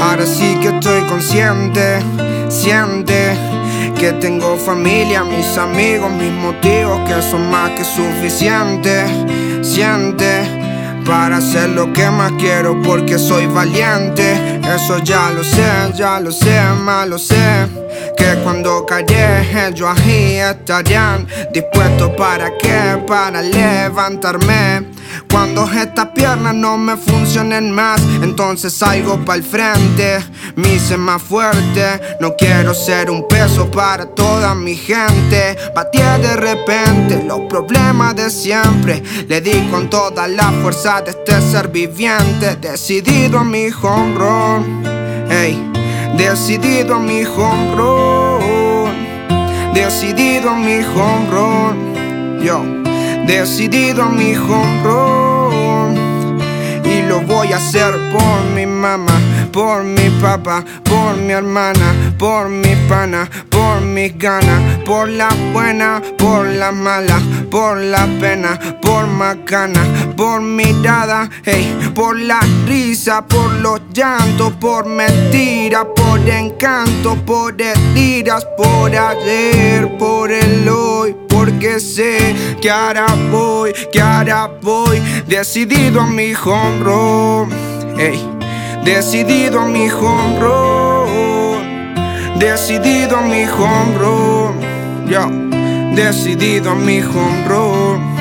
Ahora sí que estoy consciente, siente que tengo familia, mis amigos, mis motivos que son más que suficientes. Siente para hacer lo que más quiero porque soy valiente. Eso ya lo sé, ya lo sé, más lo sé. Que cuando callé, yo ahí estarían dispuestos para qué, para levantarme. Cuando estas piernas no me funcionen más, entonces salgo para el frente. Me hice más fuerte, no quiero ser un peso para toda mi gente. Batí de repente los problemas de siempre. Le di con toda la fuerza de este ser viviente. Decidido a mi home run, hey, decidido a mi home run, decidido a mi home run, yo. Decidido a mi home run Y lo voy a hacer por mi mamá, por mi papá, por mi hermana, por mi pana, por mis ganas, por la buena, por la mala, por la pena, por macana, por mirada, hey, por la risa, por los llantos, por mentira, por encanto, por heridas, por ayer, por el hoy porque sé que ahora voy, que ahora voy decidido a mi home run. Ey, decidido a mi home run. Decidido a mi home run. Yo, decidido a mi home run.